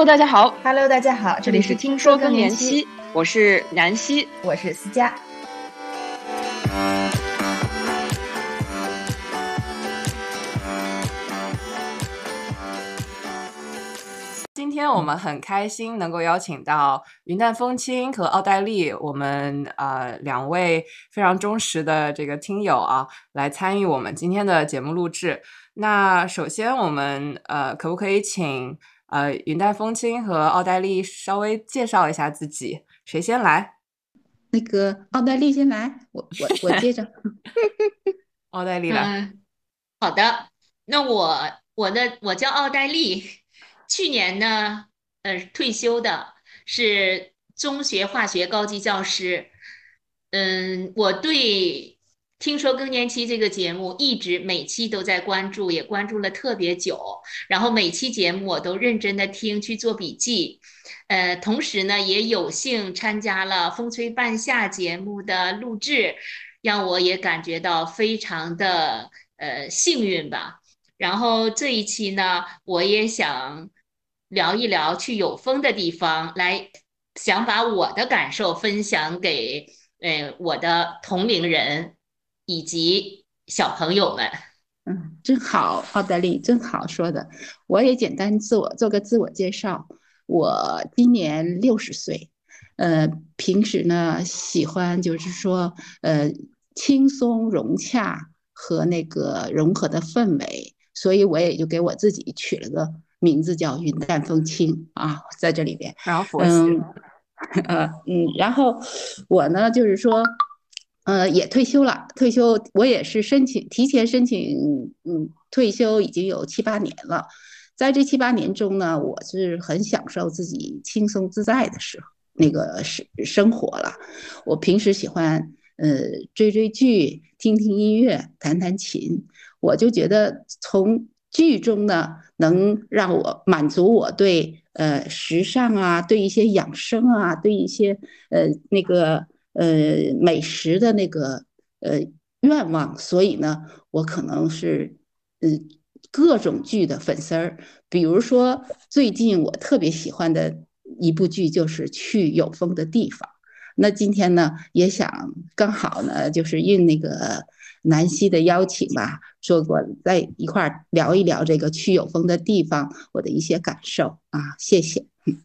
Hello，大家好。Hello，大家好，这里是听说更年期，我是南希，我是思佳。今天我们很开心能够邀请到云淡风轻和奥黛丽，我们呃两位非常忠实的这个听友啊，来参与我们今天的节目录制。那首先我们呃可不可以请呃云淡风轻和奥黛丽稍微介绍一下自己？谁先来？那个奥黛丽先来，我我我接着。奥黛丽来。嗯，好的。那我我的我叫奥黛丽，去年呢，呃，退休的，是中学化学高级教师。嗯，我对听说更年期这个节目一直每期都在关注，也关注了特别久。然后每期节目我都认真的听，去做笔记。呃，同时呢，也有幸参加了《风吹半夏》节目的录制，让我也感觉到非常的呃幸运吧。然后这一期呢，我也想聊一聊去有风的地方，来想把我的感受分享给呃我的同龄人以及小朋友们。嗯，真好，奥黛丽，真好说的。我也简单自我做个自我介绍。我今年六十岁，呃，平时呢喜欢就是说，呃，轻松融洽和那个融合的氛围，所以我也就给我自己取了个名字叫云淡风轻啊，在这里边。然后佛系。嗯，呃嗯，然后我呢就是说，呃，也退休了，退休我也是申请提前申请，嗯，退休已经有七八年了。在这七八年中呢，我是很享受自己轻松自在的时候，那个生生活了。我平时喜欢呃追追剧、听听音乐、弹弹琴，我就觉得从剧中呢，能让我满足我对呃时尚啊、对一些养生啊、对一些呃那个呃美食的那个呃愿望，所以呢，我可能是嗯。各种剧的粉丝儿，比如说最近我特别喜欢的一部剧就是《去有风的地方》。那今天呢，也想刚好呢，就是应那个南希的邀请吧，说过在一块儿聊一聊这个去有风的地方，我的一些感受啊，谢谢。嗯，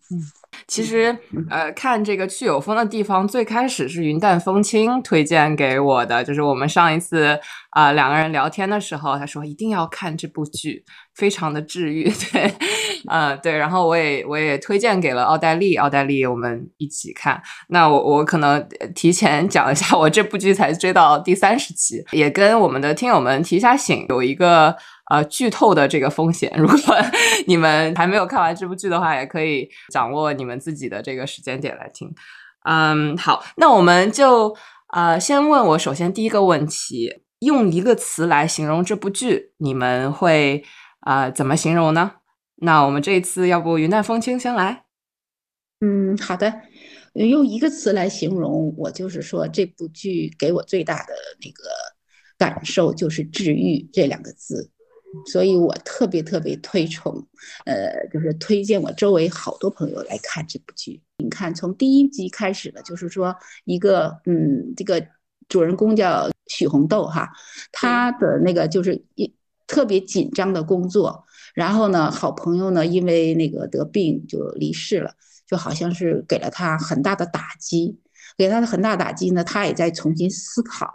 其实呃，看这个去有风的地方，最开始是云淡风轻推荐给我的，就是我们上一次啊、两个人聊天的时候，他说一定要看这部剧，非常的治愈，对，呃对，然后我也我也推荐给了奥黛丽，奥黛丽我们一起看。那我我可能提前讲一下，我这部剧才追到第三十集，也跟我们的听友们提一下醒，有一个。呃，剧透的这个风险，如果你们还没有看完这部剧的话，也可以掌握你们自己的这个时间点来听。嗯，好，那我们就呃先问我首先第一个问题，用一个词来形容这部剧，你们会啊、怎么形容呢？那我们这一次要不云淡风轻先来？嗯，好的，用一个词来形容，我就是说这部剧给我最大的那个感受就是治愈这两个字。所以我特别特别推崇，呃，就是推荐我周围好多朋友来看这部剧。你看，从第一集开始呢，就是说一个，嗯，这个主人公叫许红豆哈，他的那个就是一特别紧张的工作，然后呢，好朋友呢因为那个得病就离世了，就好像是给了他很大的打击，给他的很大打击呢，他也在重新思考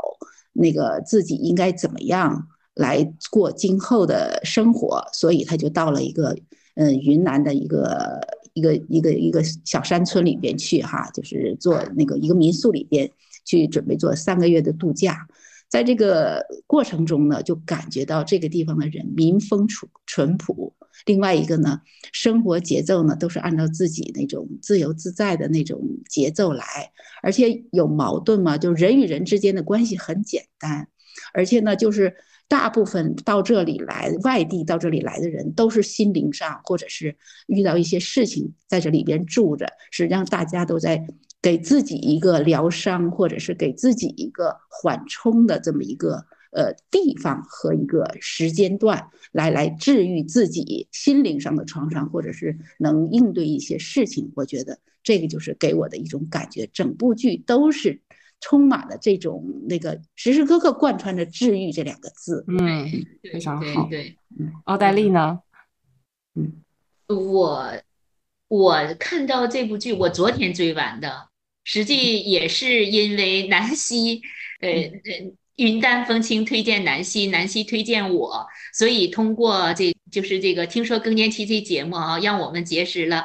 那个自己应该怎么样。来过今后的生活，所以他就到了一个嗯云南的一个一个一个一个小山村里边去哈，就是做那个一个民宿里边去准备做三个月的度假。在这个过程中呢，就感觉到这个地方的人民风淳淳朴，另外一个呢，生活节奏呢都是按照自己那种自由自在的那种节奏来，而且有矛盾嘛，就人与人之间的关系很简单，而且呢就是。大部分到这里来，外地到这里来的人，都是心灵上或者是遇到一些事情，在这里边住着，实际上大家都在给自己一个疗伤，或者是给自己一个缓冲的这么一个呃地方和一个时间段来来治愈自己心灵上的创伤，或者是能应对一些事情。我觉得这个就是给我的一种感觉，整部剧都是充满了这种那个时时刻刻贯穿着“治愈”这两个字。嗯，非常好。对对，奥黛丽呢？嗯我我看到这部剧，我昨天追完的，实际也是因为南希，呃，呃云淡风轻推荐南希，南希推荐我，所以通过这就是这个听说更年期这节目啊，让我们结识了，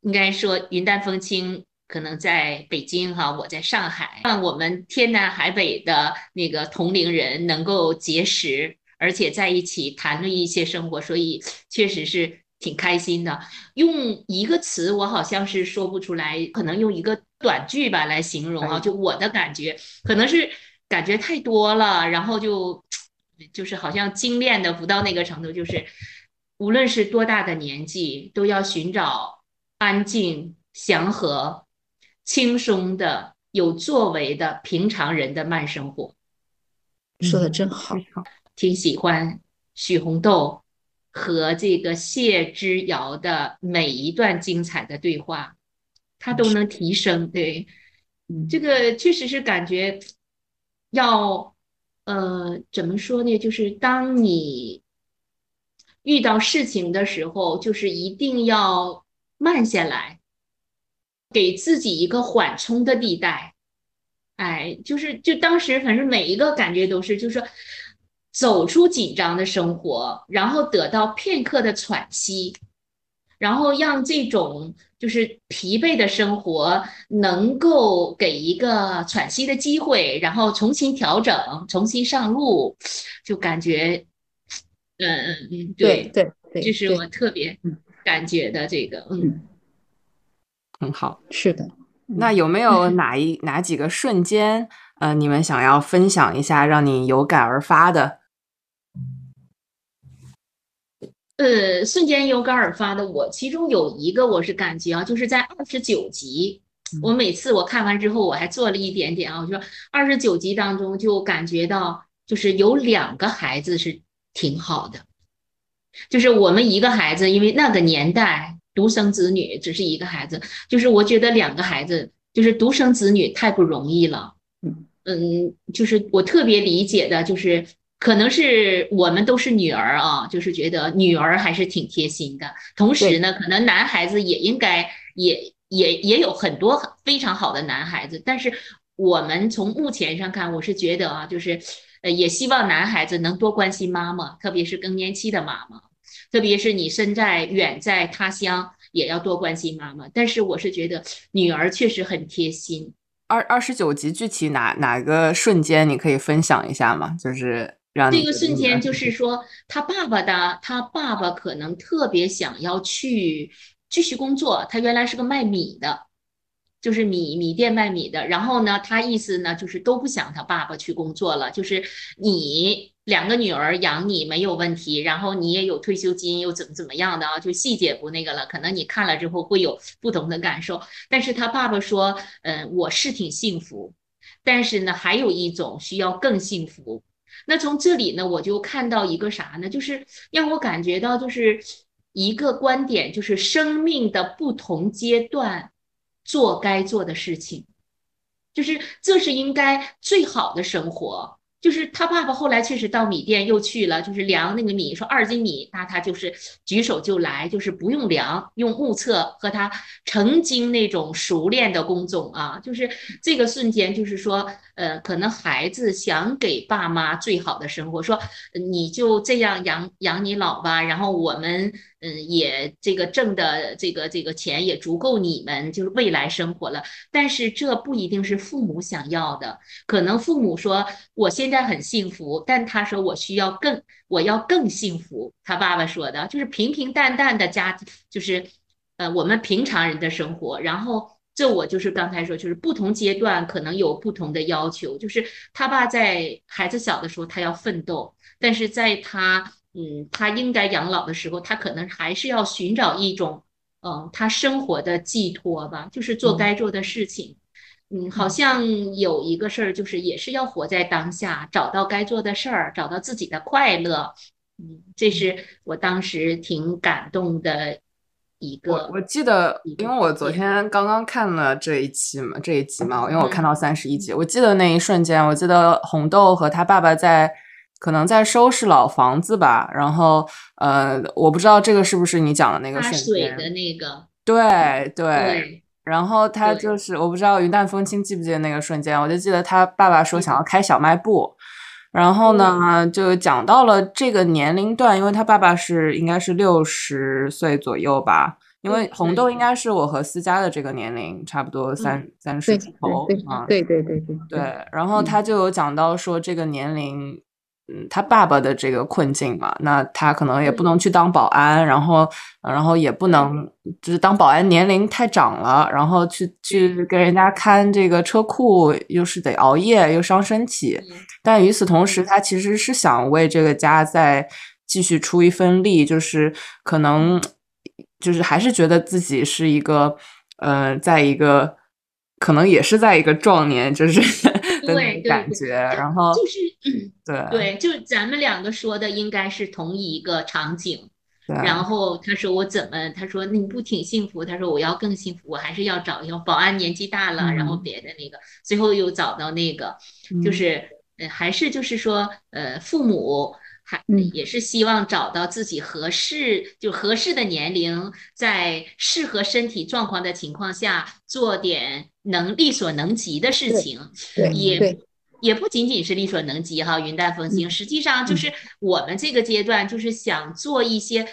应该说云淡风轻可能在北京哈，我在上海，让我们天南海北的那个同龄人能够结识，而且在一起谈论一些生活，所以确实是挺开心的。用一个词，我好像是说不出来，可能用一个短句吧来形容啊，哎就我的感觉，可能是感觉太多了，然后就就是好像精炼的不到那个程度，就是无论是多大的年纪，都要寻找安静、祥和、轻松的、有作为的平常人的慢生活。说的真好挺喜欢许红豆和这个谢之遥的每一段精彩的对话，他都能提升。对，嗯这个确实是感觉要，呃，怎么说呢？就是当你遇到事情的时候，就是一定要慢下来，给自己一个缓冲的地带。哎，就是就当时反正每一个感觉都是，就是说走出紧张的生活，然后得到片刻的喘息，然后让这种就是疲惫的生活能够给一个喘息的机会，然后重新调整，重新上路，就感觉，嗯嗯嗯，对对对，这是我特别嗯感觉的这个，嗯。很好。是的。那有没有哪一哪几个瞬间，呃，你们想要分享一下，让你有感而发的？呃，瞬间有感而发的我，其中有一个我是感觉啊，就是在二十九集，我每次我看完之后，我还做了一点点啊，我说二十九集当中就感觉到，就是有两个孩子是挺好的，就是我们一个孩子，因为那个年代独生子女只是一个孩子，就是我觉得两个孩子，就是独生子女太不容易了。嗯嗯，就是我特别理解的，就是可能是我们都是女儿啊，就是觉得女儿还是挺贴心的。同时呢，可能男孩子也应该也也也有很多非常好的男孩子，但是我们从目前上看，我是觉得啊，就是呃，也希望男孩子能多关心妈妈，特别是更年期的妈妈。特别是你身在远在他乡，也要多关心妈妈。但是我是觉得女儿确实很贴心。二二十九集具体哪哪个瞬间你可以分享一下吗？就是让这个瞬间就是说，他爸爸的，他爸爸可能特别想要去继续工作。他原来是个卖米的，就是米米店卖米的。然后呢，他意思呢就是都不想他爸爸去工作了，就是你两个女儿养你没有问题，然后你也有退休金，又怎么怎么样的啊？就细节不那个了，可能你看了之后会有不同的感受。但是他爸爸说，嗯，我是挺幸福，但是呢，还有一种需要更幸福。那从这里呢，我就看到一个啥呢？就是让我感觉到，就是一个观点，就是生命的不同阶段做该做的事情，就是这是应该最好的生活。就是他爸爸后来确实到米店又去了，就是量那个米，说二斤米，那他就是举手就来，就是不用量，用目测和他曾经那种熟练的工种啊，就是这个瞬间，就是说，呃，可能孩子想给爸妈最好的生活，说你就这样养养你老吧，然后我们嗯也这个挣的这个这个钱也足够你们就是未来生活了，但是这不一定是父母想要的。可能父母说我现在很幸福，但他说我需要更，我要更幸福。他爸爸说的就是平平淡淡的家庭，就是呃我们平常人的生活。然后这我就是刚才说，就是不同阶段可能有不同的要求。就是他爸在孩子小的时候他要奋斗，但是在他嗯他应该养老的时候，他可能还是要寻找一种嗯他生活的寄托吧，就是做嗯该做的事情。嗯，好像有一个事儿，就是也是要活在当下，找到该做的事儿，找到自己的快乐。嗯，这是我当时挺感动的一个。我我记得，因为我昨天刚刚看了这一期嘛，这一集嘛，因为我看到三十一集，我记得那一瞬间，我记得红豆和他爸爸在可能在收拾老房子吧，然后呃，我不知道这个是不是你讲的那个瞬间。水的那个。对对。然后他就是，我不知道云淡风轻记不记得那个瞬间，我就记得他爸爸说想要开小卖部，然后呢就讲到了这个年龄段，因为他爸爸是应该是六十岁左右吧，因为红豆应该是我和思佳的这个年龄，差不多三三十出头啊，对对对对对，然后他就有讲到说这个年龄。嗯，他爸爸的这个困境嘛，那他可能也不能去当保安，然后，然后也不能就是当保安年龄太长了，然后去去给人家看这个车库，又是得熬夜，又伤身体。但与此同时，他其实是想为这个家再继续出一份力，就是可能就是还是觉得自己是一个，呃，在一个可能也是在一个壮年，就是。对感觉，然后就是对对，就咱们两个说的应该是同一个场景。然后他说我怎么？他说你不挺幸福？他说我要更幸福，我还是要找一个保安，年纪大了，然后别的那个，最后又找到那个，就是呃，还是就是说呃，父母还也是希望找到自己合适就合适的年龄，在适合身体状况的情况下做点。能力所能及的事情，也也不仅仅是力所能及哈。云淡风轻，实际上就是我们这个阶段就是想做一些，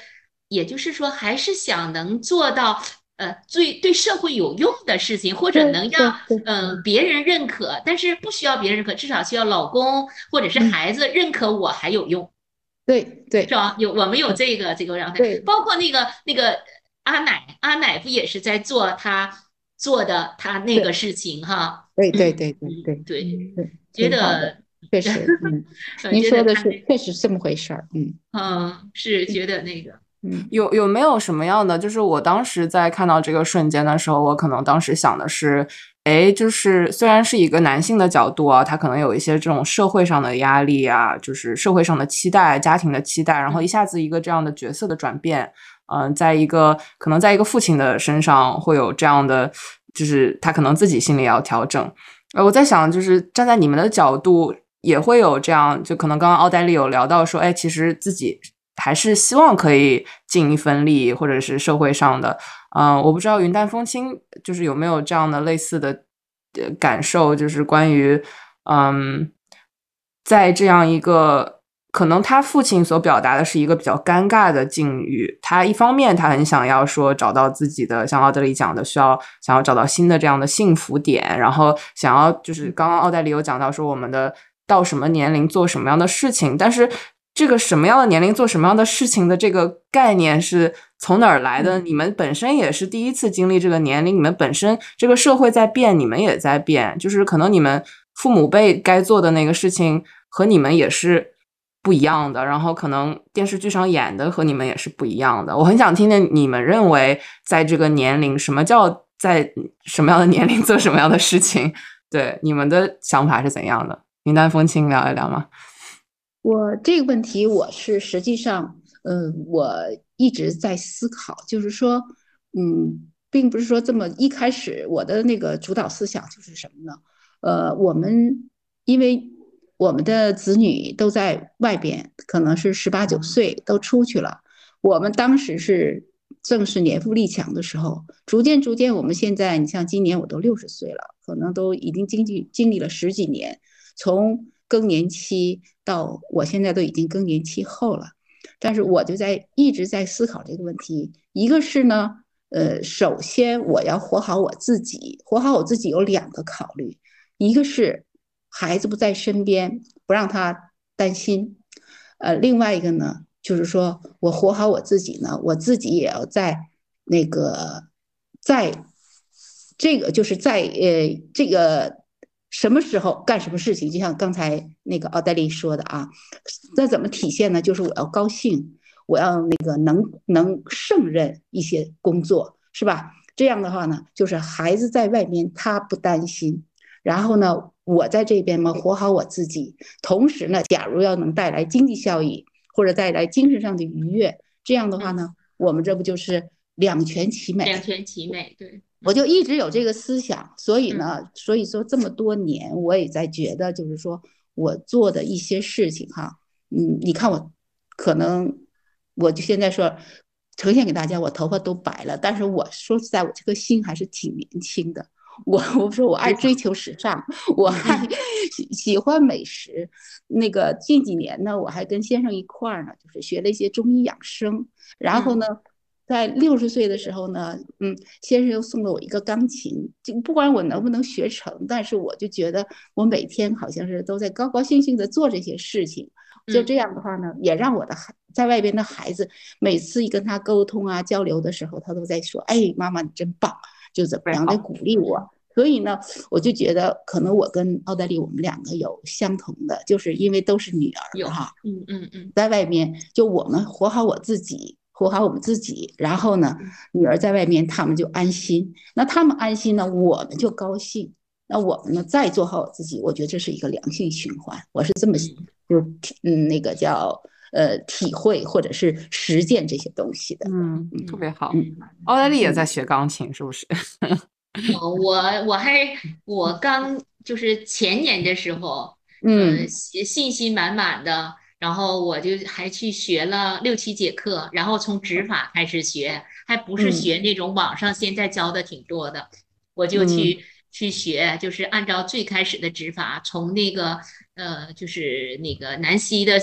也就是说还是想能做到呃最对社会有用的事情，或者能让嗯别人认可，但是不需要别人认可，至少需要老公或者是孩子认可我还有用。对对，是吧？有我们有这个这个状态，包括那个那个阿奶，阿奶不也是在做他。做的他那个事情哈，对对对对对。对，觉得确实，嗯，您说的是确实这么回事儿，嗯。嗯，是觉得那个，嗯，有有没有什么样的？就是我当时在看到这个瞬间的时候，我可能当时想的是，哎，就是虽然是一个男性的角度啊，他可能有一些这种社会上的压力啊，就是社会上的期待、家庭的期待，然后一下子一个这样的角色的转变。嗯，在一个可能在一个父亲的身上会有这样的，就是他可能自己心里要调整。呃，我在想，就是站在你们的角度，也会有这样，就可能刚刚奥黛丽有聊到说，哎，其实自己还是希望可以尽一份力，或者是社会上的。嗯，我不知道云淡风轻就是有没有这样的类似的感受，就是关于嗯，在这样一个。可能他父亲所表达的是一个比较尴尬的境遇。他一方面他很想要说找到自己的，像奥黛丽讲的，需要想要找到新的这样的幸福点，然后想要就是刚刚奥黛丽有讲到说我们的到什么年龄做什么样的事情，但是这个什么样的年龄做什么样的事情的这个概念是从哪儿来的？你们本身也是第一次经历这个年龄，你们本身这个社会在变，你们也在变，就是可能你们父母辈该做的那个事情和你们也是。不一样的，然后可能电视剧上演的和你们也是不一样的。我很想听听你们认为，在这个年龄，什么叫在什么样的年龄 做什么样的事情？对，你们的想法是怎样的？云淡风轻聊一聊吗？我这个问题，我是实际上，嗯，我一直在思考，就是说，嗯，并不是说这么一开始我的那个主导思想就是什么呢？呃，我们因为。我们的子女都在外边，可能是十八九岁都出去了。我们当时是正是年富力强的时候，逐渐逐渐，我们现在，你像今年我都六十岁了，可能都已经经历经历了十几年，从更年期到我现在都已经更年期后了。但是我就在一直在思考这个问题，一个是呢，呃，首先我要活好我自己，活好我自己有两个考虑，一个是。孩子不在身边，不让他担心。呃，另外一个呢，就是说我活好我自己呢，我自己也要在那个，在这个就是在呃这个什么时候干什么事情，就像刚才那个奥黛丽说的啊，那怎么体现呢？就是我要高兴，我要那个能能胜任一些工作，是吧？这样的话呢，就是孩子在外面他不担心，然后呢，我在这边嘛活好我自己，同时呢，假如要能带来经济效益或者带来精神上的愉悦，这样的话呢，我们这不就是两全其美？两全其美，对。我就一直有这个思想，所以呢，所以说这么多年我也在觉得，就是说我做的一些事情哈，嗯，你看我可能我就现在说。呈现给大家，我头发都白了，但是我说实在，我这个心还是挺年轻的。我 我说我爱追求时尚，我还喜喜欢美食。那个近几年呢，我还跟先生一块儿呢，就是学了一些中医养生。然后呢，在六十岁的时候呢，嗯，先生又送了我一个钢琴。就不管我能不能学成，但是我就觉得我每天好像是都在高高兴兴的做这些事情。就这样的话呢，也让我的孩在外边的孩子，每次一跟他沟通啊交流的时候，他都在说：“哎，妈妈你真棒！”就怎么样在鼓励我。所以呢，我就觉得可能我跟奥黛丽我们两个有相同的，就是因为都是女儿哈，嗯嗯嗯，在外面就我们活好我自己，活好我们自己，然后呢，女儿在外面他们就安心，那他们安心呢，我们就高兴。那我们呢，再做好我自己，我觉得这是一个良性循环。我是这么就嗯，那个叫呃体会或者是实践这些东西的。嗯，特别好。奥黛丽也在学钢琴，是不是？我我还我刚就是前年的时候，嗯，信心满满的，然后我就还去学了六七节课，然后从指法开始学，还不是学那种网上现在教的挺多的，我就去。去学就是按照最开始的指法，从那个呃，就是那个南希的，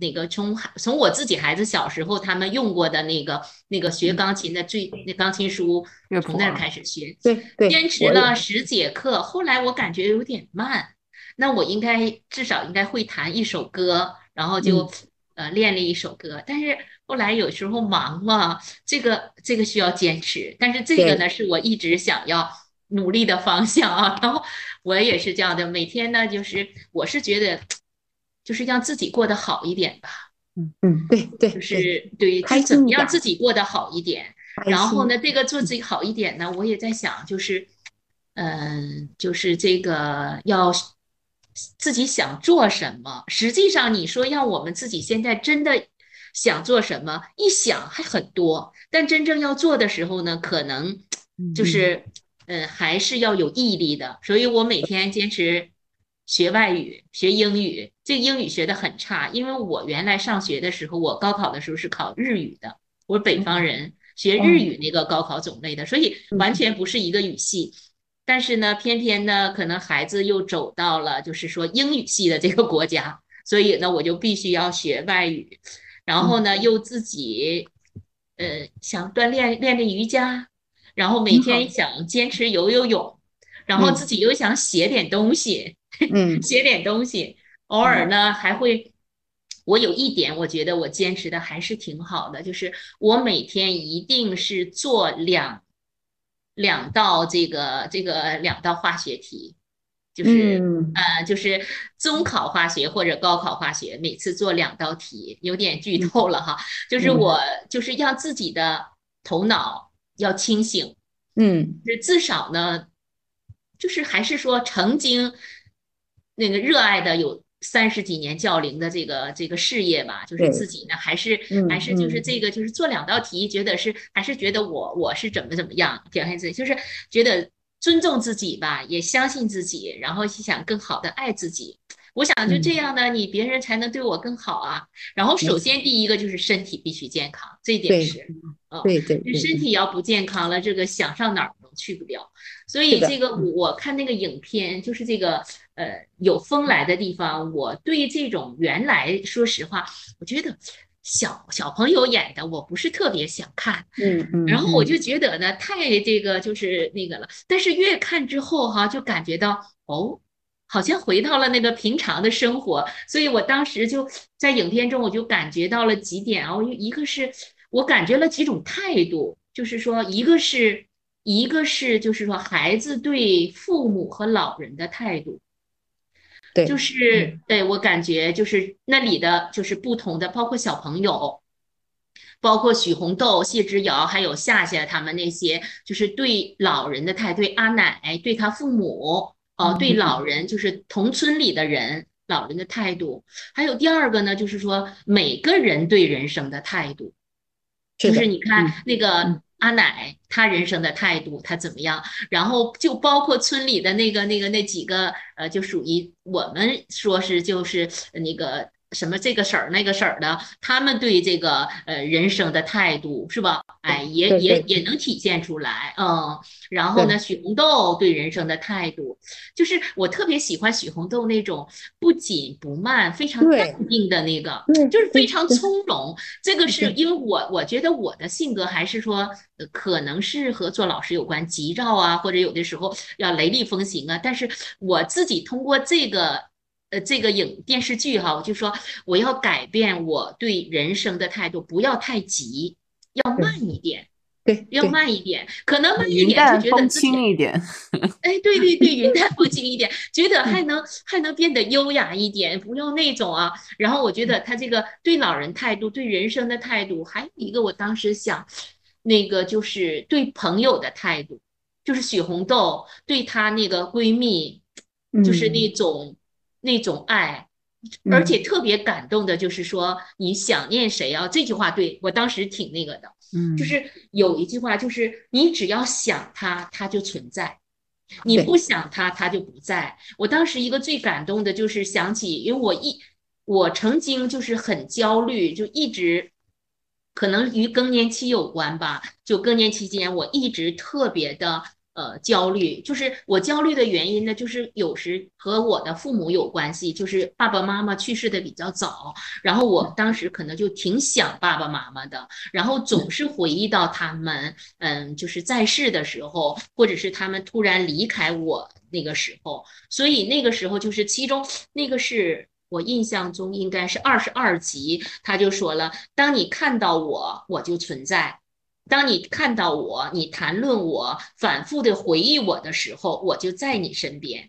那个从从我自己孩子小时候他们用过的那个那个学钢琴的最那钢琴书，从那儿开始学，对对，坚持了十节课，后来我感觉有点慢，那我应该至少应该会弹一首歌，然后就呃练了一首歌，但是后来有时候忙嘛，这个这个需要坚持，但是这个呢是我一直想要。努力的方向啊，然后我也是这样的，每天呢，就是我是觉得，就是让自己过得好一点吧。嗯嗯，对对，就是对，就怎么让自己过得好一点。然后呢，这个做自己好一点呢，我也在想，就是，嗯，就是这个要自己想做什么。实际上，你说让我们自己现在真的想做什么，一想还很多，但真正要做的时候呢，可能就是。嗯，还是要有毅力的，所以我每天坚持学外语，学英语。这英语学的很差，因为我原来上学的时候，我高考的时候是考日语的，我是北方人，学日语那个高考种类的，所以完全不是一个语系。但是呢，偏偏呢，可能孩子又走到了就是说英语系的这个国家，所以呢，我就必须要学外语，然后呢，又自己呃想锻炼练练瑜伽。然后每天想坚持游游泳，然后自己又想写点东西，嗯，写点东西。偶尔呢还会，我有一点我觉得我坚持的还是挺好的，就是我每天一定是做两两道这个这个两道化学题，就是呃就是中考化学或者高考化学，每次做两道题，有点剧透了哈，就是我就是让自己的头脑。要清醒，嗯，是至少呢，就是还是说曾经那个热爱的有三十几年教龄的这个这个事业吧，就是自己呢还是还是就是这个就是做两道题，觉得是还是觉得我我是怎么怎么样表现自己，就是觉得尊重自己吧，也相信自己，然后想更好的爱自己。我想就这样呢，你别人才能对我更好啊。然后首先第一个就是身体必须健康，这一点是，啊，对对，身体要不健康了，这个想上哪儿都去不了。所以这个我看那个影片，就是这个呃有风来的地方，我对这种原来说实话，我觉得小小朋友演的我不是特别想看，嗯嗯，然后我就觉得呢太这个就是那个了，但是越看之后哈，就感觉到哦。好像回到了那个平常的生活，所以我当时就在影片中，我就感觉到了几点啊，我一个是我感觉了几种态度，就是说，一个是一个是就是说孩子对父母和老人的态度，对，就是对我感觉就是那里的就是不同的，包括小朋友。包括许红豆、谢之遥，还有夏夏他们那些，就是对老人的态度，对阿奶、对他父母，哦，对老人，就是同村里的人，老人的态度。还有第二个呢，就是说每个人对人生的态度，就是你看。那个阿奶，她人生的态度，她怎么样？然后就包括村里的那个、那个、那几个，呃，就属于我们说是就是那个。什么这个婶儿那个婶儿的，他们对这个呃人生的态度是吧？哎，也也也能体现出来，嗯。然后呢，许红豆对人生的态度，就是我特别喜欢许红豆那种不紧不慢、非常淡定的那个，就是非常从容。这个是因为我我觉得我的性格还是说，可能是和做老师有关，急躁啊，或者有的时候要雷厉风行啊。但是我自己通过这个。呃，这个影电视剧哈，我就说我要改变我对人生的态度，不要太急，要慢一点，对，要慢一点，可能慢一点就觉得轻一点，哎，对对对，云淡 风轻一点，觉得还能还能变得优雅一点，不用那种啊。然后我觉得他这个对老人态度，对人生的态度，还有一个我当时想，那个就是对朋友的态度，就是许红豆对她那个闺蜜，就是那种。那种爱，而且特别感动的，就是说你想念谁啊？这句话对我当时挺那个的，嗯，就是有一句话，就是你只要想他，他就存在；你不想他，他就不在。我当时一个最感动的就是想起，因为我一我曾经就是很焦虑，就一直可能与更年期有关吧，就更年期间我一直特别的。呃，焦虑。就是我焦虑的原因呢，就是有时和我的父母有关系，就是爸爸妈妈去世的比较早，然后我当时可能就挺想爸爸妈妈的，然后总是回忆到他们，嗯，就是在世的时候，或者是他们突然离开我那个时候，所以那个时候就是其中那个是我印象中应该是二十二集，他就说了，当你看到我，我就存在。当你看到我，你谈论我，反复的回忆我的时候，我就在你身边；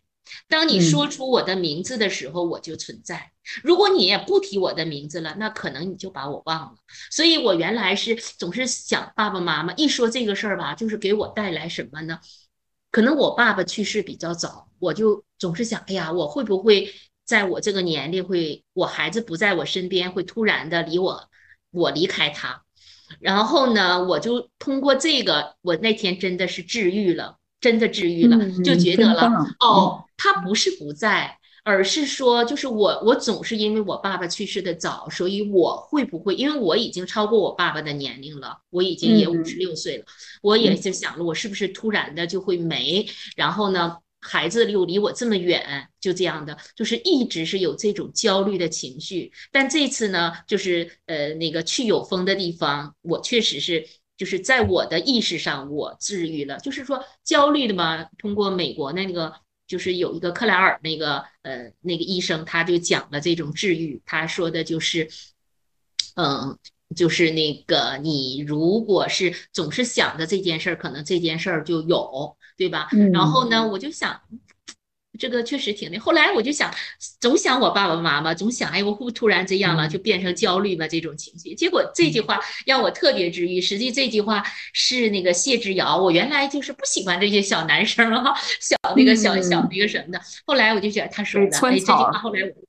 当你说出我的名字的时候，我就存在。如果你也不提我的名字了，那可能你就把我忘了。所以我原来是总是想爸爸妈妈，一说这个事儿吧，就是给我带来什么呢？可能我爸爸去世比较早，我就总是想，哎呀，我会不会在我这个年龄会，我孩子不在我身边，会突然的离我，我离开他。然后呢，我就通过这个，我那天真的是治愈了，真的治愈了，就觉得了，哦，他不是不在，而是说，就是我，我总是因为我爸爸去世的早，所以我会不会，因为我已经超过我爸爸的年龄了，我已经也五十六岁了，我也就想了，我是不是突然的就会没，然后呢？孩子又离我这么远，就这样的，就是一直是有这种焦虑的情绪。但这次呢，就是呃那个去有风的地方，我确实是就是在我的意识上，我治愈了。就是说焦虑的嘛，通过美国那个就是有一个克莱尔那个呃那个医生，他就讲了这种治愈。他说的就是，嗯，就是那个你如果是总是想着这件事儿，可能这件事儿就有。对吧？然后呢，我就想，这个确实挺那。后来我就想，总想我爸爸妈妈，总想，哎，我会不会突然这样了，就变成焦虑吧这种情绪。结果这句话让我特别治愈。实际这句话是那个谢之遥，我原来就是不喜欢这些小男生哈，小那个小小那个什么的。后来我就觉得他说的，哎，这句话后来我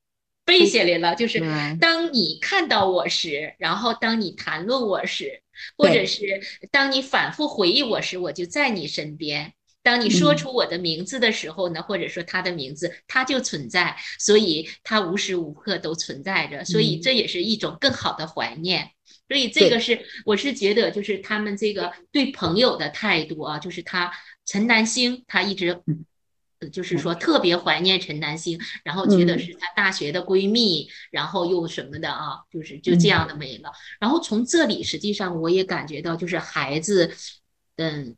背下来了，就是当你看到我时，然后当你谈论我时，或者是当你反复回忆我时，我就在你身边。当你说出我的名字的时候呢，或者说他的名字，他就存在，所以他无时无刻都存在着，所以这也是一种更好的怀念。所以这个是，我是觉得就是他们这个对朋友的态度啊，就是他陈南星，他一直就是说特别怀念陈南星，然后觉得是他大学的闺蜜，然后又什么的啊，就是就这样的没了。然后从这里实际上我也感觉到，就是孩子，嗯。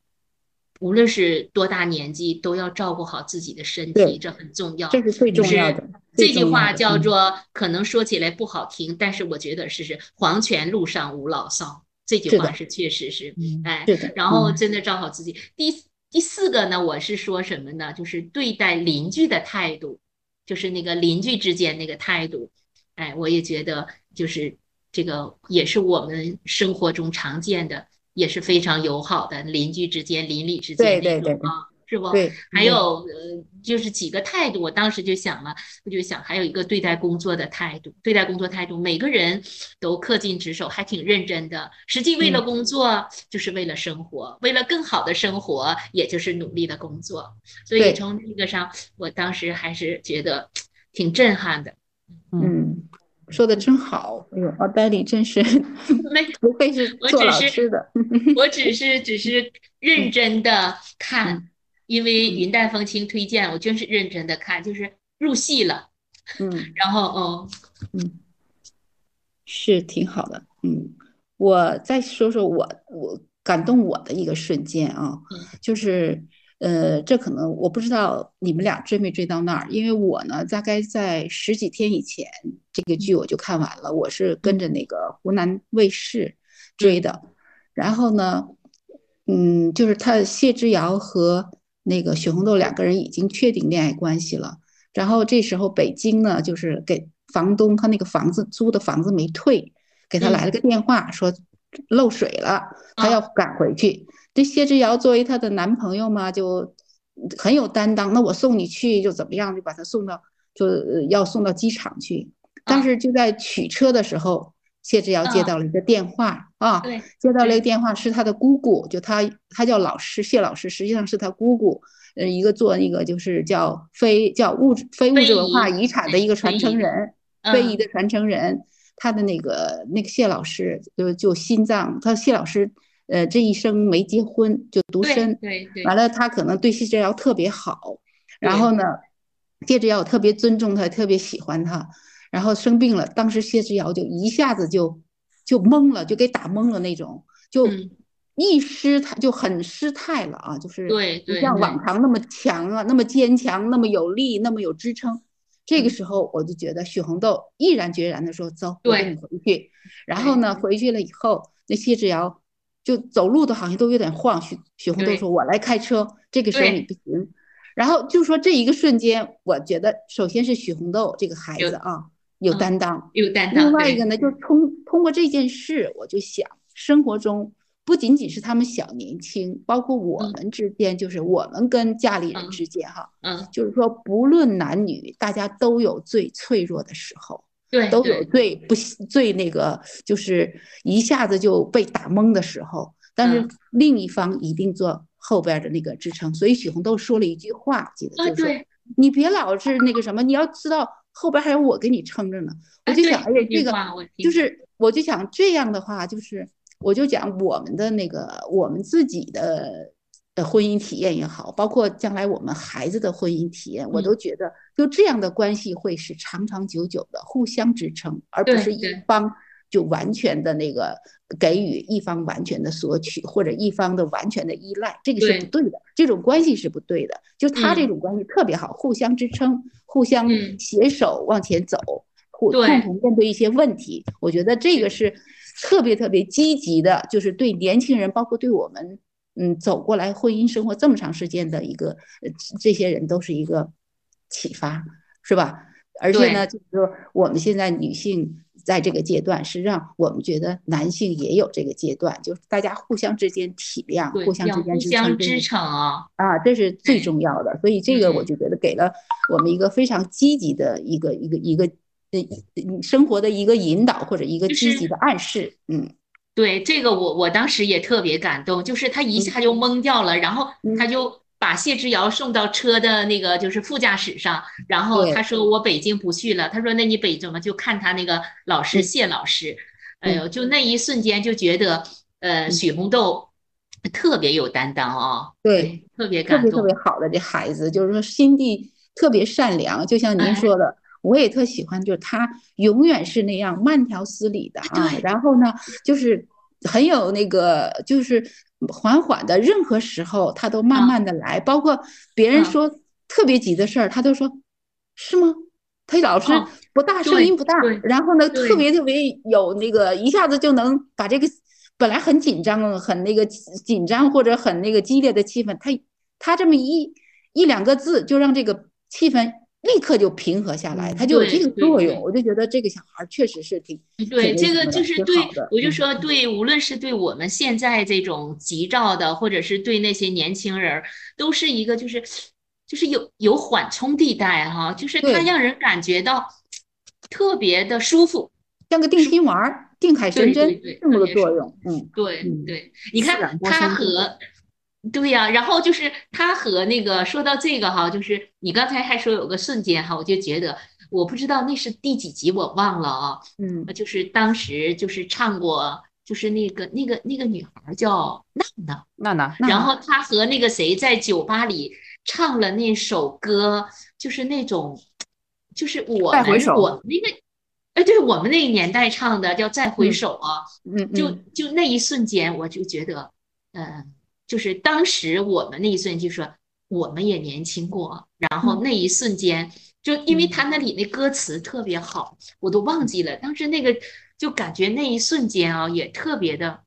无论是多大年纪，都要照顾好自己的身体，这很重要。这是最重要的。这句话叫做，可能说起来不好听，但是我觉得是是黄泉路上无老少。这句话是确实是，哎，然后真的照好自己。第第四个呢，我是说什么呢？就是对待邻居的态度，就是那个邻居之间那个态度。哎，我也觉得就是这个也是我们生活中常见的，也是非常友好的邻居之间、邻里之间那种啊。是不？对，还有呃，就是几个态度。我当时就想了，我就想还有一个对待工作的态度，对待工作态度，每个人都恪尽职守，还挺认真的。实际为了工作，就是为了生活，为了更好的生活，也就是努力的工作。所以从这个上，我当时还是觉得挺震撼的。嗯，说的真好。哎呦，奥黛丽真是没不愧是做老师的。我只是只是认真的看。因为云淡风轻推荐，我真是认真的看，就是入戏了，嗯，然后哦，嗯，是挺好的，嗯，我再说说我我感动我的一个瞬间啊，就是呃，这可能我不知道你们俩追没追到那儿，因为我呢，大概在十几天以前这个剧我就看完了，我是跟着那个湖南卫视追的，然后呢，嗯，就是他谢之遥和。那个许红豆两个人已经确定恋爱关系了，然后这时候北京呢，就是给房东他那个房子租的房子没退，给他来了个电话说漏水了，他要赶回去。这谢之遥作为她的男朋友嘛，就很有担当，那我送你去就怎么样，就把她送到就要送到机场去。但是就在取车的时候。谢之遥接到了一个电话啊，接到了一个电话，是他的姑姑，就他他叫老师谢老师，实际上是他姑姑，呃，一个做那个就是叫非叫物质非物质文化遗产的一个传承人，非遗的传承人，他的那个那个谢老师就就心脏，他谢老师呃这一生没结婚就独身，对对，完了他可能对谢之遥特别好，然后呢，谢之遥特别尊重他，特别喜欢他。然后生病了，当时谢之遥就一下子就就懵了，就给打懵了那种，就一失态就很失态了啊，就是不像往常那么强啊，那么坚强，那么有力，那么有支撑。这个时候我就觉得许红豆毅然决然的说：“走，我跟你回去。”然后呢，回去了以后，那谢之遥就走路都好像都有点晃。许许红豆说：“我来开车。”这个时候你不行。然后就说这一个瞬间，我觉得首先是许红豆这个孩子啊。有担当，有担当。另外一个呢，就通通过这件事，我就想，生活中不仅仅是他们小年轻，包括我们之间，就是我们跟家里人之间，哈，嗯，就是说，不论男女，大家都有最脆弱的时候，对，都有最不最那个，就是一下子就被打懵的时候。但是另一方一定做后边的那个支撑。所以许红豆说了一句话，记得就是你别老是那个什么，你要知道。后边还有我给你撑着呢，我就想，哎呀，这个就是，我就想这样的话，就是，我就讲我们的那个我们自己的的婚姻体验也好，包括将来我们孩子的婚姻体验，我都觉得就这样的关系会是长长久久的，互相支撑，而不是一方。就完全的那个给予一方完全的索取，或者一方的完全的依赖，这个是不对的，这种关系是不对的。就他这种关系特别好，互相支撑，互相携手往前走，互共同面对一些问题。我觉得这个是特别特别积极的，就是对年轻人，包括对我们，嗯，走过来婚姻生活这么长时间的一个，这些人都是一个启发，是吧？而且呢，就是说我们现在女性。在这个阶段，实际上我们觉得男性也有这个阶段，就是大家互相之间体谅，互相之间支撑啊，啊，这是最重要的。所以这个我就觉得给了我们一个非常积极的一个一个一个呃生活的一个引导或者一个积极的暗示。嗯，对，这个我我当时也特别感动，就是他一下就懵掉了，然后他就。把谢之遥送到车的那个就是副驾驶上，然后他说我北京不去了。他说那你北怎么就看他那个老师谢老师？哎呦，就那一瞬间就觉得，呃，许红豆特别有担当啊，对，特别感动，特别特别好的这孩子，就是说心地特别善良，就像您说的，我也特喜欢，就是他永远是那样慢条斯理的啊。然后呢，就是很有那个就是。缓缓的，任何时候他都慢慢的来，包括别人说特别急的事儿，他都说是吗？他老是不大声音不大，然后呢，特别特别有那个一下子就能把这个本来很紧张、很那个紧张或者很那个激烈的气氛，他他这么一一两个字就让这个气氛立刻就平和下来，他就有这个作用。我就觉得这个小孩确实是挺对，这个就是对，我就说对，无论是对我们现在这种急躁的，或者是对那些年轻人，都是一个就是就是有有缓冲地带哈，就是它让人感觉到特别的舒服，像个定心丸，定海神针这么个作用。嗯，对对，你看他和。对呀，然后就是他和那个说到这个哈，就是你刚才还说有个瞬间哈，我就觉得我不知道那是第几集我忘了啊，嗯，就是当时就是唱过，就是那个那个那个女孩叫娜娜娜娜，然后她和那个谁在酒吧里唱了那首歌，就是那种就是我们我那个哎，对我们那个年代唱的叫《再回首》啊，嗯，就就那一瞬间我就觉得，嗯。就是当时我们那一瞬，就说我们也年轻过，然后那一瞬间，就因为他那里那歌词特别好，我都忘记了。当时那个就感觉那一瞬间啊，也特别的，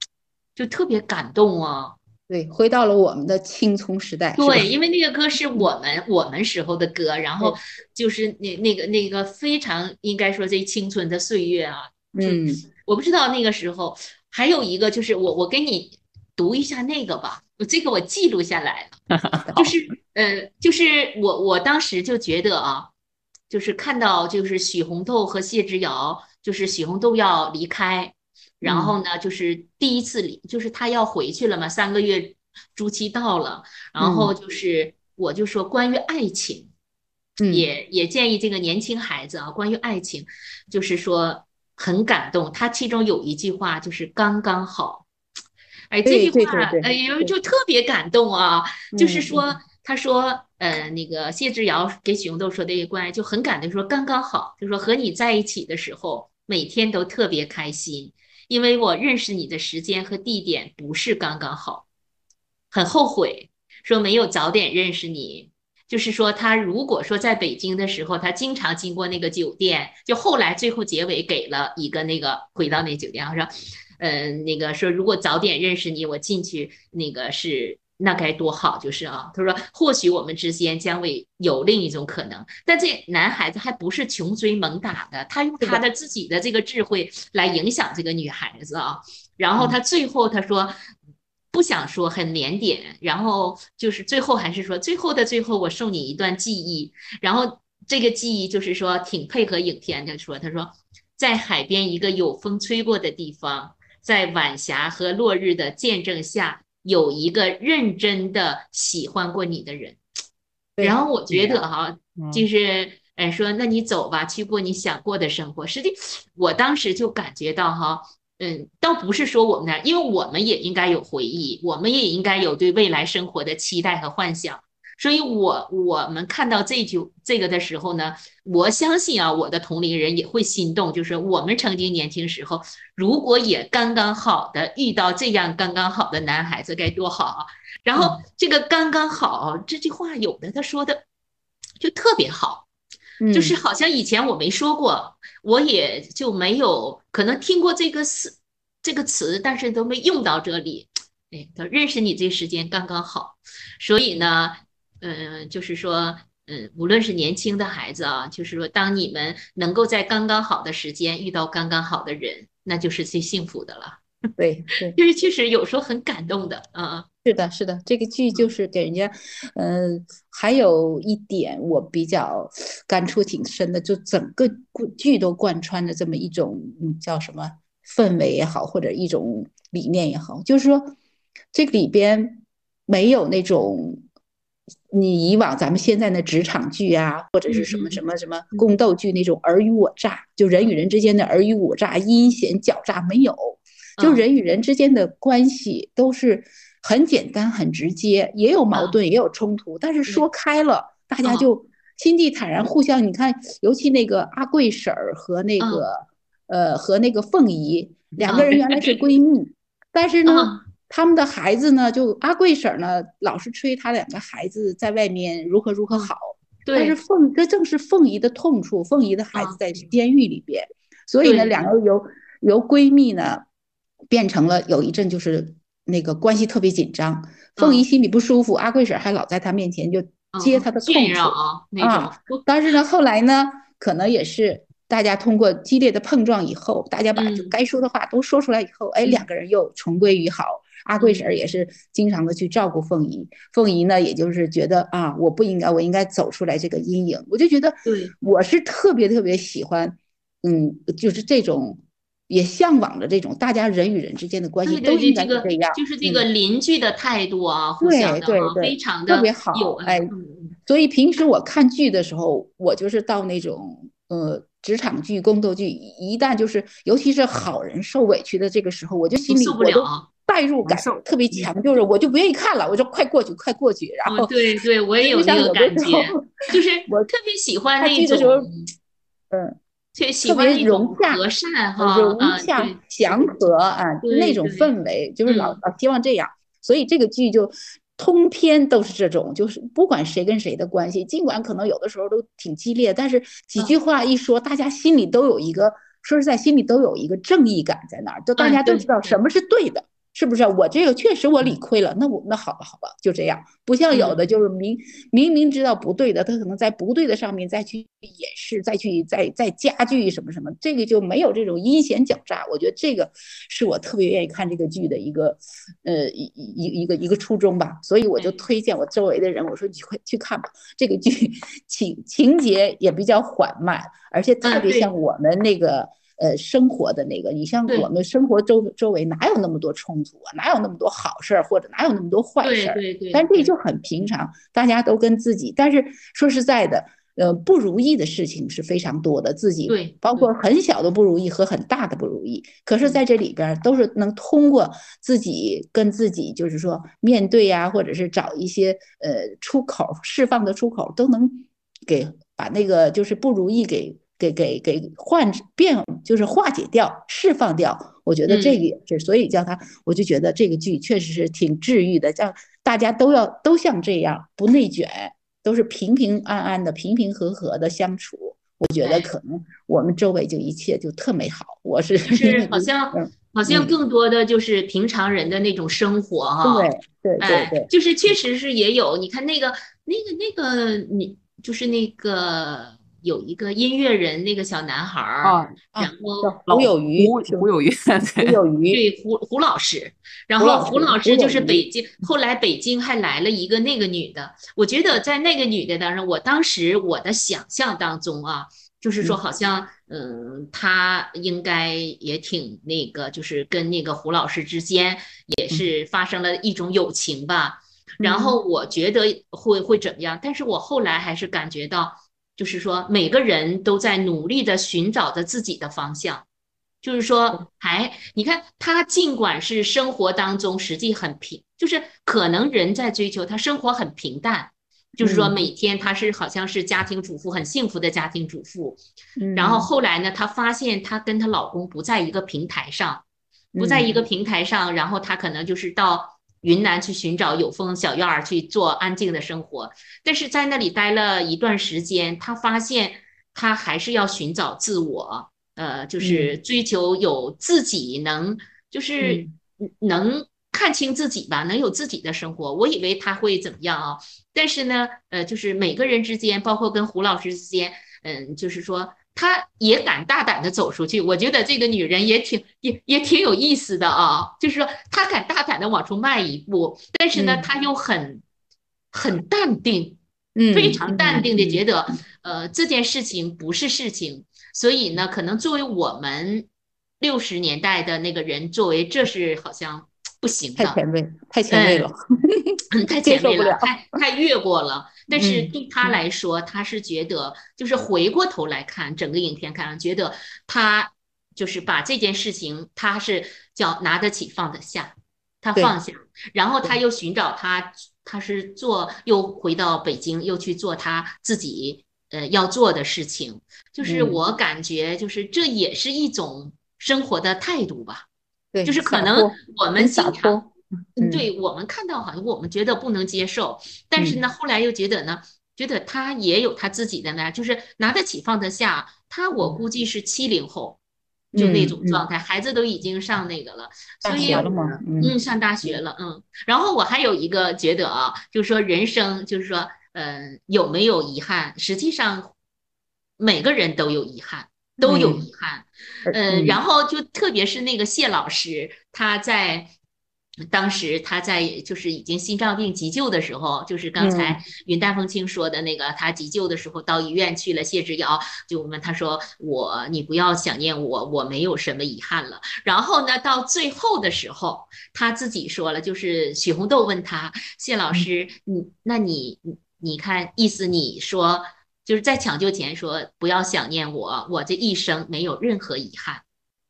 就特别感动啊。对，回到了我们的青葱时代。对，因为那个歌是我们我们时候的歌，然后就是那那个那个非常应该说这青春的岁月啊。嗯，我不知道那个时候还有一个，就是我我给你读一下那个吧。这个我记录下来了，就是呃，就是我我当时就觉得啊，就是看到就是许红豆和谢之遥，就是许红豆要离开，然后呢，就是第一次离，就是他要回去了嘛，三个月租期到了，然后就是我就说关于爱情，也也建议这个年轻孩子啊，关于爱情，就是说很感动，他其中有一句话就是刚刚好。哎，这句话，哎呦，就特别感动啊！就是说，他说，呃，那个谢志尧给许红豆说的一关，就很感动，说刚刚好，就说和你在一起的时候，每天都特别开心，因为我认识你的时间和地点不是刚刚好，很后悔，说没有早点认识你。就是说，他如果说在北京的时候，他经常经过那个酒店，就后来最后结尾给了一个那个回到那酒店，他说。嗯，那个说如果早点认识你，我进去那个是那该多好，就是啊。他说或许我们之间将会有另一种可能，但这男孩子还不是穷追猛打的，他用他的自己的这个智慧来影响这个女孩子啊。然后他最后他说不想说很腼腆，然后就是最后还是说最后的最后，我送你一段记忆。然后这个记忆就是说挺配合影片的，说他说在海边一个有风吹过的地方。在晚霞和落日的见证下，有一个认真的喜欢过你的人。然后我觉得哈，就是哎说，那你走吧，去过你想过的生活。实际我当时就感觉到哈，嗯，倒不是说我们那，因为我们也应该有回忆，我们也应该有对未来生活的期待和幻想。所以，我我们看到这句这个的时候呢，我相信啊，我的同龄人也会心动。就是我们曾经年轻时候，如果也刚刚好的遇到这样刚刚好的男孩子，该多好啊！然后这个刚刚好这句话，有的他说的就特别好，就是好像以前我没说过，我也就没有可能听过这个词这个词，但是都没用到这里。哎，他认识你这时间刚刚好，所以呢。嗯，就是说，嗯，无论是年轻的孩子啊，就是说，当你们能够在刚刚好的时间遇到刚刚好的人，那就是最幸福的了。对，对，就是确实有时候很感动的啊。是的，是的，这个剧就是给人家，嗯，还有一点我比较感触挺深的，就整个剧都贯穿着这么一种叫什么氛围也好，或者一种理念也好，就是说这个里边没有那种。你以往咱们现在的职场剧啊，或者是什么什么什么宫斗剧那种尔虞我诈，就人与人之间的尔虞我诈、阴险狡诈没有，就人与人之间的关系都是很简单、很直接，也有矛盾，也有冲突，但是说开了，大家就心地坦然，互相。你看，尤其那个阿贵婶儿和那个呃和那个凤姨两个人原来是闺蜜，但是呢。他们的孩子呢，就阿贵婶呢，老是吹他两个孩子在外面如何如何好。对但是凤，这正是凤姨的痛处。凤姨的孩子在监狱里边，所以呢，两个由由闺蜜呢，变成了有一阵就是那个关系特别紧张。凤姨心里不舒服，阿贵婶还老在她面前就接她的痛处啊那种，但是呢，后来呢，可能也是大家通过激烈的碰撞以后，大家把嗯就该说的话都说出来以后，哎，两个人又重归于好。阿贵婶儿也是经常的去照顾凤仪，凤仪呢，也就是觉得啊，我不应该，我应该走出来这个阴影。我就觉得，对，我是特别特别喜欢，嗯，就是这种也向往着这种大家人与人之间的关系都应该这个是这样，就是这嗯个邻居的态度啊，互相的啊，对对对非常的特别好有哎嗯所以平时我看剧的时候，我就是到那种呃职场剧、宫斗剧，一旦就是尤其是好人受委屈的这个时候，我就心里受不了啊。代入感受特别强，就是我就不愿意看了，我就快过去，快过去，然哦，后对对，我也有那个感觉，就是我特别喜欢那种，嗯，就喜特别欢那种融洽和善哈，融啊，洽祥和啊，就那种氛围，就是老嗯。老希望这样，所以这个剧就通篇都是这种，就是不管谁跟谁的关系，尽管可能有的时候都挺激烈，但是几嗯。句话一说，大家心里都有一个，说实在，心里都有一个正义感在那儿，就大家都知道什么是对的。是不是？我这个确实我理亏了，那我那好吧，好吧，就这样。不像有的嗯就是明明明知道不对的，他可能在不对的上面再去掩饰，再去再再加剧什么什么，这个就没有这种阴险狡诈。我觉得这个是我特别愿意看这个剧的一个呃一一一个一个初衷吧。所以我就推荐我周围的人，我说你快去看吧，这个剧情情节也比较缓慢，而且特别像我们那个。呃，生活的那个，你像我们生活周周围哪有那么多冲突啊？哪有那么多好事儿，或者哪有那么多坏事儿？对对对，但这对就很平常，大家都跟自己。但是说实在的，呃，不如意的事情是非常多的，自己对包括很小的不如意和很大的不如意。可是在这里边都是能通过自己跟自己，就是说面对呀、或者是找一些呃出口释放的出口，都能给把那个就是不如意给。给给给换变就是化解掉、释放掉，我觉得这个也是，所以叫他，我就觉得这个剧确实是挺治愈的，叫大家都要都像这样，不内卷，都是平平安安的、平平和和的相处。我觉得可能我们周围就一切就特美好。我是就是 好像嗯。好像嗯。更多的就是平常人的那种生活哈，对对对哎对，，就是确实是也有，你看那个那个那个你就是那个有一个音乐人那个小男孩儿，然后叫胡有余，胡胡有余，胡对，有余，对胡胡老师，然后胡老师就是北京，后来北京还来了一个那个女的，我觉得在那个女的当中，我当时我的想象当中啊，就是说嗯。好像嗯，她应该也挺那个，就是跟那个胡老师之间也是发生了一种友情吧。然嗯。后我觉得会会怎么样，但是我后来还是感觉到，就是说每个人都在努力的寻找着自己的方向。就是说，还你看他尽管是生活当中实际很平，就是可能人在追求他生活很平淡，就是说嗯每天他是好像是家庭主妇，很幸福的家庭主妇。嗯然后后来呢，她发现她跟她老公不在一个平台上，不在一个平台上，然后她可能就是到云南去寻找有风小院儿去做安静的生活，但是在那里待了一段时间，他发现他还是要寻找自我，呃，就是追求有自己能，就是能看清自己吧，能有自己的生活。我以为他会怎么样啊？但是呢，呃，就是每个人之间，包括跟胡老师之间，嗯，就是说。她也敢大胆的走出去，我觉得这个女人也挺也也挺有意思的啊。就是说，她敢大胆的往出迈一步，但是呢，嗯她又很很淡定，嗯非常淡定的嗯觉得，呃，这件事情不是事情。所以呢，可能作为我们六十年代的那个人，作为这是好像 不行的，太前卫，太前卫了。嗯，太前卫了 太太越过了。但是嗯对他来说，他是觉得，就是回过头来看整个影片，看觉得他就是把这件事情，他是叫拿得起放得下，他放下，然后他又寻找他，他是做又回到北京，又去做他自己呃要做的事情。就是嗯我感觉，就是这也是一种生活的态度吧。对，就是可能我们经常。脱。嗯嗯对我们看到好像我们觉得不能接受，但是呢，后来又觉得呢，觉得他也有他自己的呢，就是拿得起放得下。他我估计是七零后，就那种状态，孩子都已经上那个了，所以嗯，上大学了，嗯。然后我还有一个觉得啊，就是说人生，就是说嗯，有没有遗憾？实际上，每个人都有遗憾，都有遗憾。嗯，然后就特别是那个谢老师，他在。当时他在就是已经心脏病急救的时候，就是刚才云淡风轻说的那个，他急救的时候到医院去了。谢之遥就问他说：“我，你不要想念我，我没有什么遗憾了。”然后呢，到最后的时候，他自己说了，就是许红豆问他：“谢老师，你那你你看意思，你说就是在抢救前说不要想念我，我这一生没有任何遗憾。”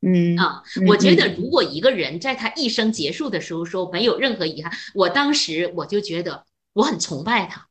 嗯啊，我觉得如果一个人在他一生结束的时候说没有任何遗憾，我当时我就觉得我很崇拜他，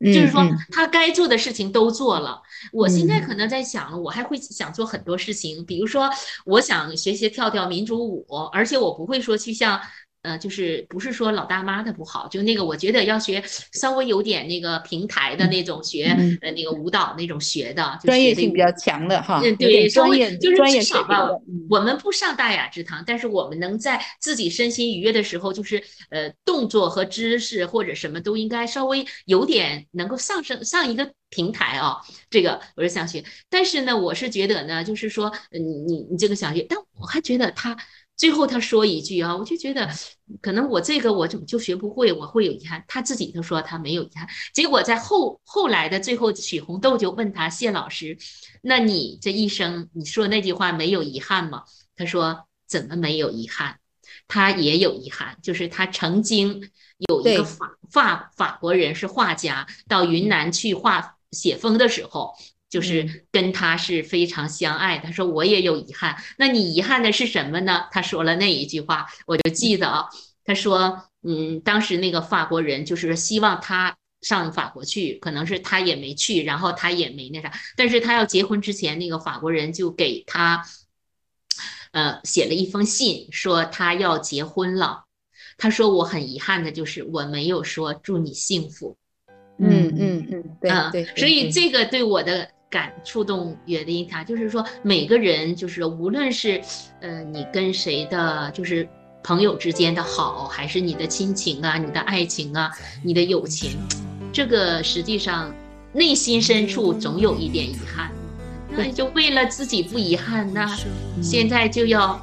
就是说他该做的事情都做了。我现在可能在想，我还会想做很多事情，比如说我想学习跳跳民族舞，而且我不会说去像。呃，就是不是说老大妈的不好，就那个我觉得要学稍微有点那个平台的那种学，呃，那个舞蹈那种学的，专业性比较强的哈。嗯，对，专业就是至少吧，我们不上大雅之堂，但是我们能在自己身心愉悦的时候，就是呃，动作和知识或者什么都应该稍微有点能够上升上一个平台啊。这个我是想学，但是呢，我是觉得呢，就是说，你你你这个想学，但我还觉得他。最后他说一句啊，我就觉得可能我这个我怎么就学不会，我会有遗憾。他自己都说他没有遗憾，结果在后后来的最后，许红豆就问他谢老师，那你这一生你说那句话没有遗憾吗？他说怎么没有遗憾？他也有遗憾，就是他曾经有一个法法法国人是画家，到云南去画写风的时候。就是跟他是非常相爱。他说我也有遗憾，那你遗憾的是什么呢？他说了那一句话，我就记得啊。他说，嗯，当时那个法国人就是希望他上法国去，可能是他也没去，然后他也没那啥。但是他要结婚之前，那个法国人就给他，呃，写了一封信，说他要结婚了。他说我很遗憾的就是我没有说祝你幸福。嗯嗯嗯，对对。所以这个对我的。感触动约定他，就是说每个人，就是无论是，呃，你跟谁的，就是朋友之间的好，还是你的亲情啊，你的爱情啊，你的友情，这个实际上内心深处总有一点遗憾。那就为了自己不遗憾，那现在就要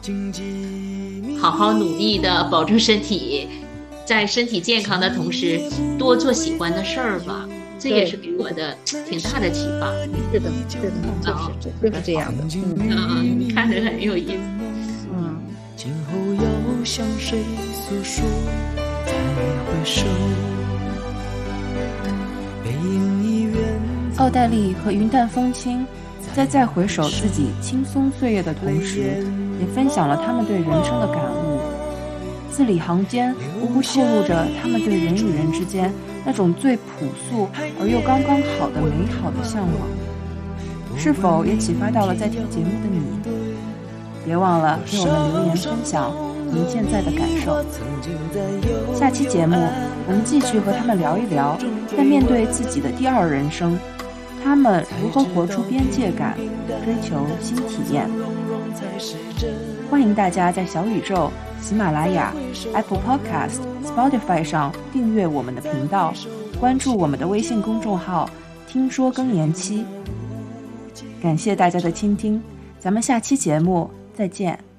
好好努力的保证身体，在身体健康的同时，多做喜欢的事儿吧。这也是给我的挺大的启发。是的，是的，就是就是这样的。嗯，看着很有意思。嗯。奥黛丽和云淡风轻在再回首自己轻松岁月的同时，也分享了他们对人生的感悟，字里行间无不透露着他们对人与人之间。那种最朴素而又刚刚好的美好的向往，是否也启发到了在听节目的你？别忘了给我们留言分享您现在的感受。下期节目我们继续和他们聊一聊，在面对自己的第二人生，他们如何活出边界感，追求新体验。欢迎大家在小宇宙。喜马拉雅、Apple Podcast、Spotify 上订阅我们的频道，关注我们的微信公众号“听说更年期”。感谢大家的倾听，咱们下期节目再见。